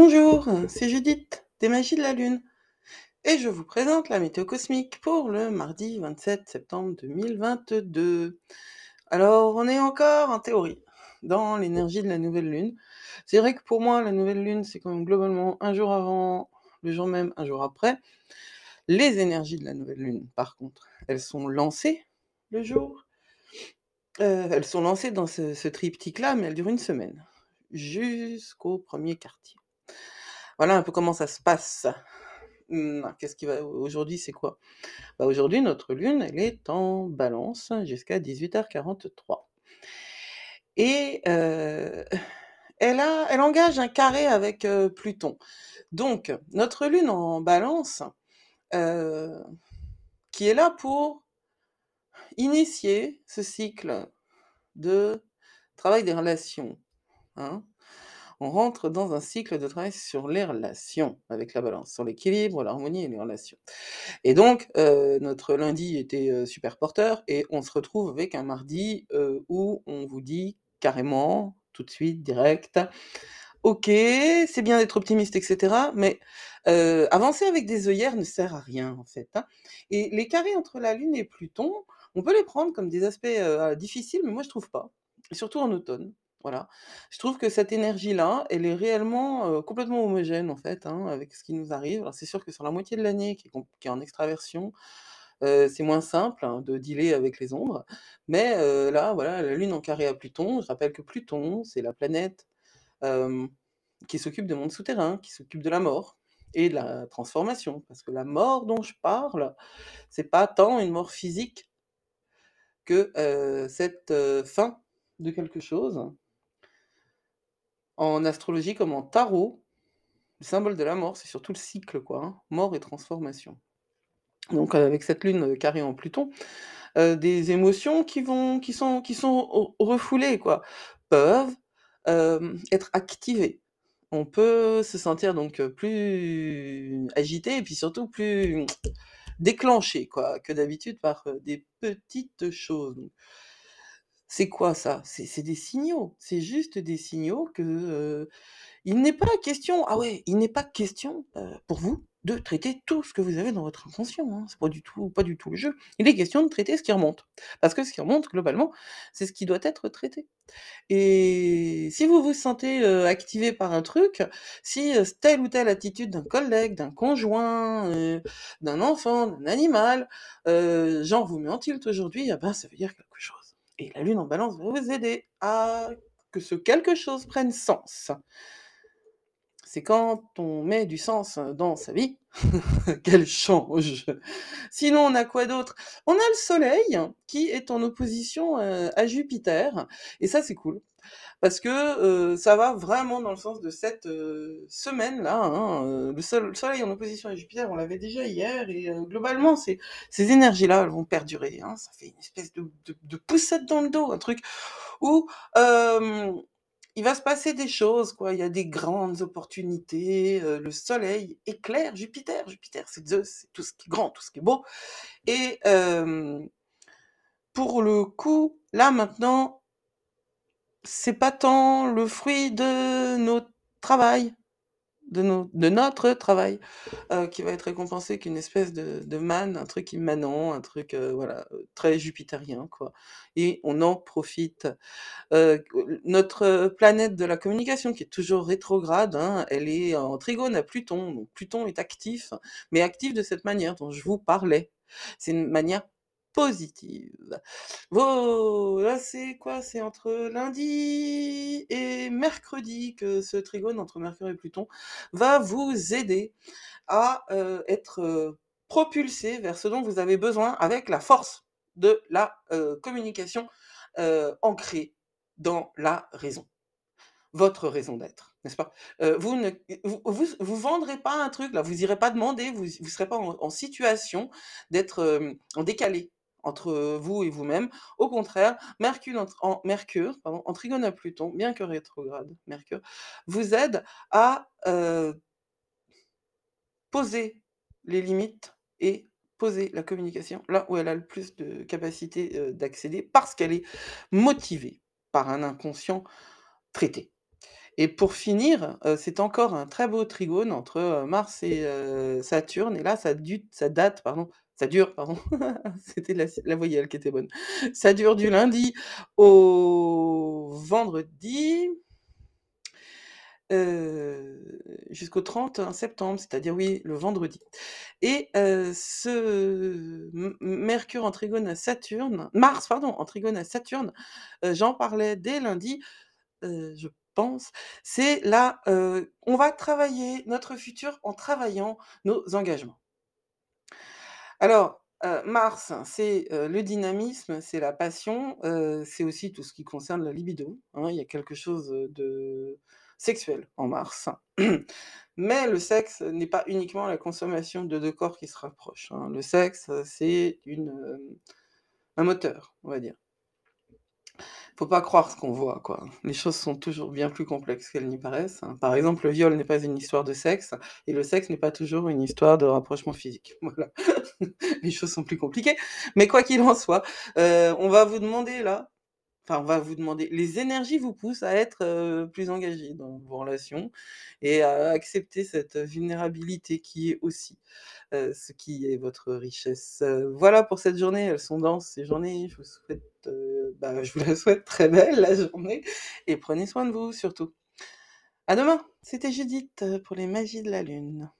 Bonjour, c'est Judith des Magies de la Lune et je vous présente la météo cosmique pour le mardi 27 septembre 2022. Alors, on est encore en théorie dans l'énergie de la nouvelle lune. C'est vrai que pour moi, la nouvelle lune, c'est quand même globalement un jour avant, le jour même, un jour après. Les énergies de la nouvelle lune, par contre, elles sont lancées le jour. Euh, elles sont lancées dans ce, ce triptyque-là, mais elles durent une semaine, jusqu'au premier quartier. Voilà un peu comment ça se passe. Mmh, qu'est-ce qui va aujourd'hui, c'est quoi? Bah, aujourd'hui, notre lune, elle est en balance jusqu'à 18h43 et heu, elle a elle engage un carré avec, heu, Pluton. Donc notre lune en balance, heu, qui est là pour initier ce cycle de travail des relations, hein on rentre dans un cycle de travail sur les relations avec la balance, sur l'équilibre, l'harmonie et les relations. Et donc, euh, notre lundi était euh, super porteur et on se retrouve avec un mardi euh, où on vous dit carrément, tout de suite, direct, ok, c'est bien d'être optimiste, etc. Mais avancer avec des œillères ne sert à rien, en fait. hein. Et les carrés entre la Lune et Pluton, on peut les prendre comme des aspects difficiles, mais moi je trouve pas. Surtout en automne. Voilà. Je trouve que cette énergie-là, elle est réellement, complètement homogène en fait, hein, avec ce qui nous arrive. C'est sûr que sur la moitié de l'année qui est en extraversion, c'est moins simple, hein, de dealer avec les ombres. Mais, là, voilà, la Lune en carré à Pluton, je rappelle que Pluton, c'est la planète, qui s'occupe des mondes souterrains, qui s'occupe de la mort et de la transformation. Parce que la mort dont je parle, c'est pas tant une mort physique que, cette, fin de quelque chose en astrologie comme en tarot, le symbole de la mort, c'est surtout le cycle, quoi, hein, mort et transformation. Donc euh, avec cette lune euh, carrée en Pluton, euh, des émotions qui vont, qui sont, qui sont refoulées, peuvent être activées. On peut se sentir donc plus agité et puis surtout plus déclenché, quoi, que d'habitude par des petites choses. C'est quoi ça? C'est des signaux, c'est juste des signaux que, heu, il n'est pas question ah ouais, il n'est pas question, heu, pour vous de traiter tout ce que vous avez dans votre inconscient, hein. C'est pas du tout pas du tout le jeu. Il est question de traiter ce qui remonte. Parce que ce qui remonte globalement, c'est ce qui doit être traité. Et si vous vous sentez, heu, activé par un truc, si, heu, telle ou telle attitude d'un collègue, d'un conjoint, heu, d'un enfant, d'un animal, genre vous met en tilt aujourd'hui, ah ben ça veut dire quelque chose. Et la lune en balance va vous aider à que ce quelque chose prenne sens. C'est quand on met du sens dans sa vie qu'elle change. Sinon, on a quoi d'autre? On a le Soleil qui est en opposition euh, à Jupiter. Et ça, c'est cool parce que euh, ça va vraiment dans le sens de cette euh, semaine-là. Hein, le, Soleil en opposition à Jupiter, on l'avait déjà hier, et globalement, ces, ces énergies-là, elles vont perdurer. Hein, ça fait une espèce de, de, poussette dans le dos, un truc où il va se passer des choses, quoi. Il y a des grandes opportunités. le Soleil éclaire Jupiter. Jupiter, c'est Zeus, c'est tout ce qui est grand, tout ce qui est beau. Et pour le coup, là maintenant, c'est pas tant le fruit de notre travail, de, notre travail, euh, qui va être récompensé qu'une espèce de, de manne, un truc immanent, un truc euh, voilà très jupitérien quoi. Et on en profite. Euh, notre planète de la communication, qui est toujours rétrograde, hein, elle est en trigone à Pluton. Donc Pluton est actif, mais actif de cette manière dont je vous parlais. C'est une manière positive. Là, c'est quoi? C'est entre lundi et mercredi que ce trigone entre Mercure et Pluton va vous aider à euh, être euh, propulsé vers ce dont vous avez besoin avec la force de la euh, communication ancrée dans la raison. Votre raison d'être, n'est-ce pas? vous ne vendrez pas un truc là, vous irez pas demander, vous ne serez pas en, situation d'être en décalé entre vous et vous-même. Au contraire, Mercure en, Mercure, pardon, en trigone à Pluton, bien que rétrograde, Mercure, vous aide à poser les limites et poser la communication là où elle a le plus de capacité d'accéder parce qu'elle est motivée par un inconscient traité. Et pour finir, heu, c'est encore un très beau trigone entre, Mars et Saturne et là ça ça date pardon, ça dure pardon, c'était la voyelle qui était bonne. Ça dure du lundi au vendredi heu, jusqu'au 31 septembre, c'est-à-dire, oui, le vendredi et heu, ce Mercure en trigone à Saturne Mars pardon, en trigone à Saturne, heu, j'en parlais dès lundi, je pense, c'est là, on va travailler notre futur en travaillant nos engagements. Alors, heu, Mars, c'est, heu, le dynamisme, c'est la passion, heu, c'est aussi tout ce qui concerne la libido, hein, il y a quelque chose, de sexuel en Mars. Mais le sexe n'est pas uniquement la consommation de 2 corps qui se rapprochent, hein. Le sexe, c'est un moteur, on va dire. Faut pas croire ce qu'on voit, quoi. Les choses sont toujours bien plus complexes qu'elles n'y paraissent, hein. Par exemple, le viol n'est pas une histoire de sexe et le sexe n'est pas toujours une histoire de rapprochement physique. Voilà. Les choses sont plus compliquées, mais quoi qu'il en soit, heu, on va vous demander là enfin, on va vous demander, les énergies vous poussent à être, heu, plus engagés dans vos relations et à accepter cette vulnérabilité qui est aussi, heu, ce qui est votre richesse. Voilà pour cette journée, elles sont denses ces journées, je vous souhaite, bah, je vous la souhaite très belle la journée et prenez soin de vous surtout. À demain, c'était Judith pour les magies de la lune.